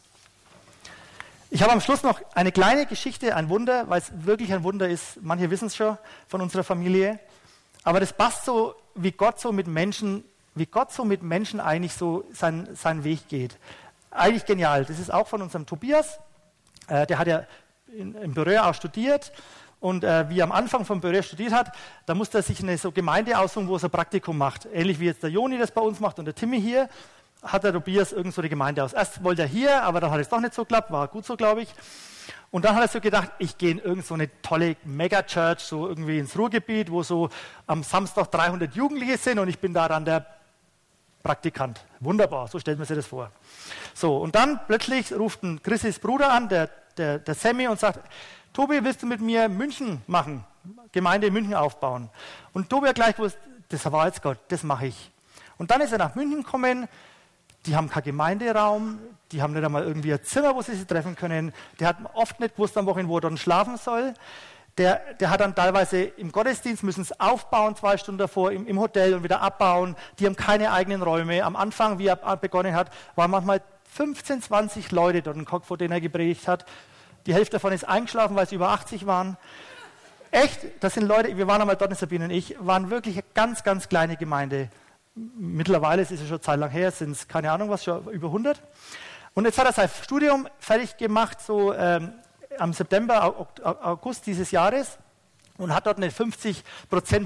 Speaker 2: Ich habe am Schluss noch eine kleine Geschichte, ein Wunder, weil es wirklich ein Wunder ist. Manche wissen es schon von unserer Familie. Aber das passt so, wie Gott so mit Menschen, wie Gott so mit Menschen eigentlich so sein, seinen Weg geht. Eigentlich genial. Das ist auch von unserem Tobias. Äh, der hat ja in, im Büro auch studiert Und äh, wie er am Anfang vom Börre studiert hat, da musste er sich eine so Gemeinde aussuchen, wo er so Praktikum macht. Ähnlich wie jetzt der Joni das bei uns macht und der Timmy hier, hat der Tobias irgend so eine Gemeinde aus. Erst wollte er hier, aber dann hat es doch nicht so geklappt, war gut so, glaube ich. Und dann hat er so gedacht, ich gehe in irgendeine so tolle Megachurch, so irgendwie ins Ruhrgebiet, wo so am Samstag 300 Jugendliche sind und ich bin da dann der Praktikant. Wunderbar, so stellt man sich das vor. So, und dann plötzlich ruft ein Chrisis Bruder an, der, der, der Sammy, und sagt, Tobi, willst du mit mir München machen? Gemeinde in München aufbauen. Und Tobi hat gleich gewusst, das war jetzt Gott, das mache ich. Und dann ist er nach München gekommen, die haben keinen Gemeinderaum, die haben nicht einmal irgendwie ein Zimmer, wo sie sich treffen können. Der hat oft nicht gewusst am Wochenende, wo er dann schlafen soll. Der, der hat dann teilweise im Gottesdienst müssen es aufbauen, zwei Stunden davor, im, im, Hotel und wieder abbauen. Die haben keine eigenen Räume. Am Anfang, wie er begonnen hat, waren manchmal 15, 20 Leute dort im vor denen er gepredigt hat. Die Hälfte davon ist eingeschlafen, weil sie über 80 waren. Echt, das sind Leute, wir waren einmal dort, Sabine und ich, waren wirklich eine ganz, ganz kleine Gemeinde. Mittlerweile ist es schon Zeit lang her, sind es keine Ahnung was, schon über 100. Und jetzt hat er sein Studium fertig gemacht, so ähm, am September, August dieses Jahres und hat dort eine 50%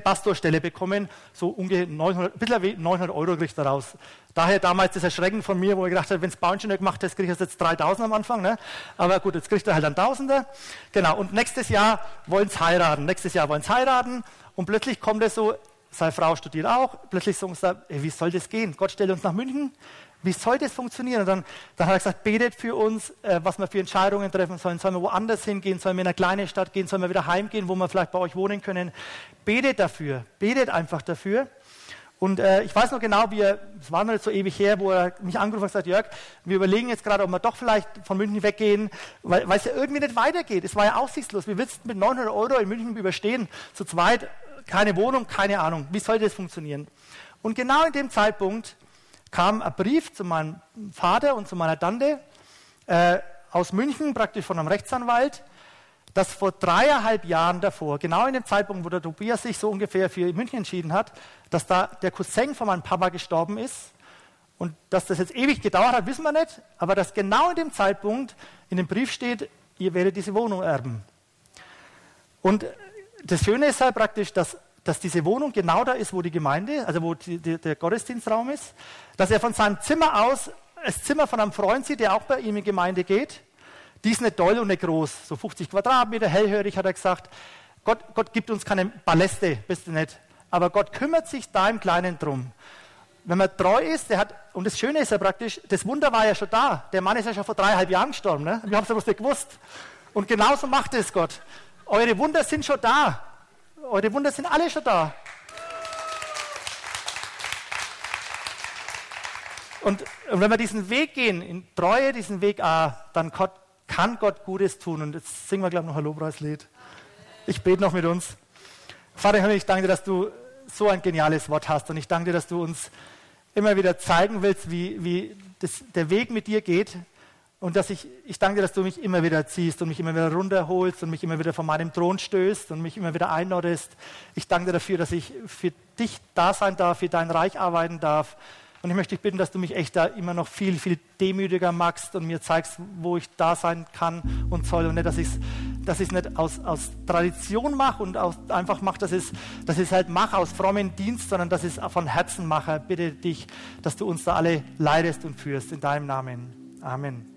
Speaker 2: Pastorstelle bekommen, so ungefähr 900, ein bisschen 900 Euro kriegt er raus. Daher damals das Erschrecken von mir, wo ich gedacht habe, wenn es Bauingenieur gemacht hat, kriege ich jetzt 3000 am Anfang. Ne? Aber gut, jetzt kriegt er halt einen Tausender. Genau, und nächstes Jahr wollen sie heiraten. Nächstes Jahr wollen sie heiraten und plötzlich kommt es so, seine Frau studiert auch, plötzlich sagen sie, wie soll das gehen? Gott stellt uns nach München, wie soll das funktionieren? Und dann, dann hat er gesagt, betet für uns, äh, was wir für Entscheidungen treffen sollen. Sollen wir woanders hingehen? Sollen wir in eine kleine Stadt gehen? Sollen wir wieder heimgehen, wo wir vielleicht bei euch wohnen können? Betet dafür. Betet einfach dafür. Und äh, ich weiß noch genau, wie er, es war noch nicht so ewig her, wo er mich angerufen hat und gesagt, Jörg, wir überlegen jetzt gerade, ob wir doch vielleicht von München weggehen, weil, es ja irgendwie nicht weitergeht. Es war ja aussichtslos. Wie willst du mit 900 Euro in München überstehen? Zu zweit, keine Wohnung, keine Ahnung. Wie soll das funktionieren? Und genau in dem Zeitpunkt kam ein Brief zu meinem Vater und zu meiner Tante äh, aus München, praktisch von einem Rechtsanwalt, dass vor dreieinhalb Jahren davor, genau in dem Zeitpunkt, wo der Tobias sich so ungefähr für München entschieden hat, dass da der Cousin von meinem Papa gestorben ist. Und dass das jetzt ewig gedauert hat, wissen wir nicht, aber dass genau in dem Zeitpunkt in dem Brief steht, ihr werdet diese Wohnung erben. Und das Schöne ist halt praktisch, dass dass diese Wohnung genau da ist, wo die Gemeinde, also wo die, die, der Gottesdienstraum ist, dass er von seinem Zimmer aus das Zimmer von einem Freund sieht, der auch bei ihm in die Gemeinde geht. Die ist nicht doll und nicht groß, so 50 Quadratmeter, hellhörig, hat er gesagt. Gott, Gott gibt uns keine Paläste, bist du nicht. Aber Gott kümmert sich da im Kleinen drum. Wenn man treu ist, der hat, und das Schöne ist ja praktisch, das Wunder war ja schon da. Der Mann ist ja schon vor dreieinhalb Jahren gestorben. Ne? Wir haben es ja bloß nicht gewusst. Und genauso macht es Gott. Eure Wunder sind schon da. Eure Wunder sind alle schon da. Und, wenn wir diesen Weg gehen, in Treue diesen Weg, ah, dann Gott, kann Gott Gutes tun. Und jetzt singen wir, glaube ich, noch ein Lobpreislied. Ich bete noch mit uns. Vater ich danke dir, dass du so ein geniales Wort hast. Und ich danke dir, dass du uns immer wieder zeigen willst, wie, wie das, der Weg mit dir geht. Und dass ich, ich danke dir, dass du mich immer wieder ziehst und mich immer wieder runterholst und mich immer wieder von meinem Thron stößt und mich immer wieder einordest. Ich danke dir dafür, dass ich für dich da sein darf, für dein Reich arbeiten darf. Und ich möchte dich bitten, dass du mich echt da immer noch viel, viel demütiger magst und mir zeigst, wo ich da sein kann und soll. Und nicht, dass ich es dass nicht aus, aus Tradition mache und aus, einfach mache, dass ich dass es halt mache aus frommen Dienst, sondern dass ich es von Herzen mache. Bitte dich, dass du uns da alle leidest und führst. In deinem Namen. Amen.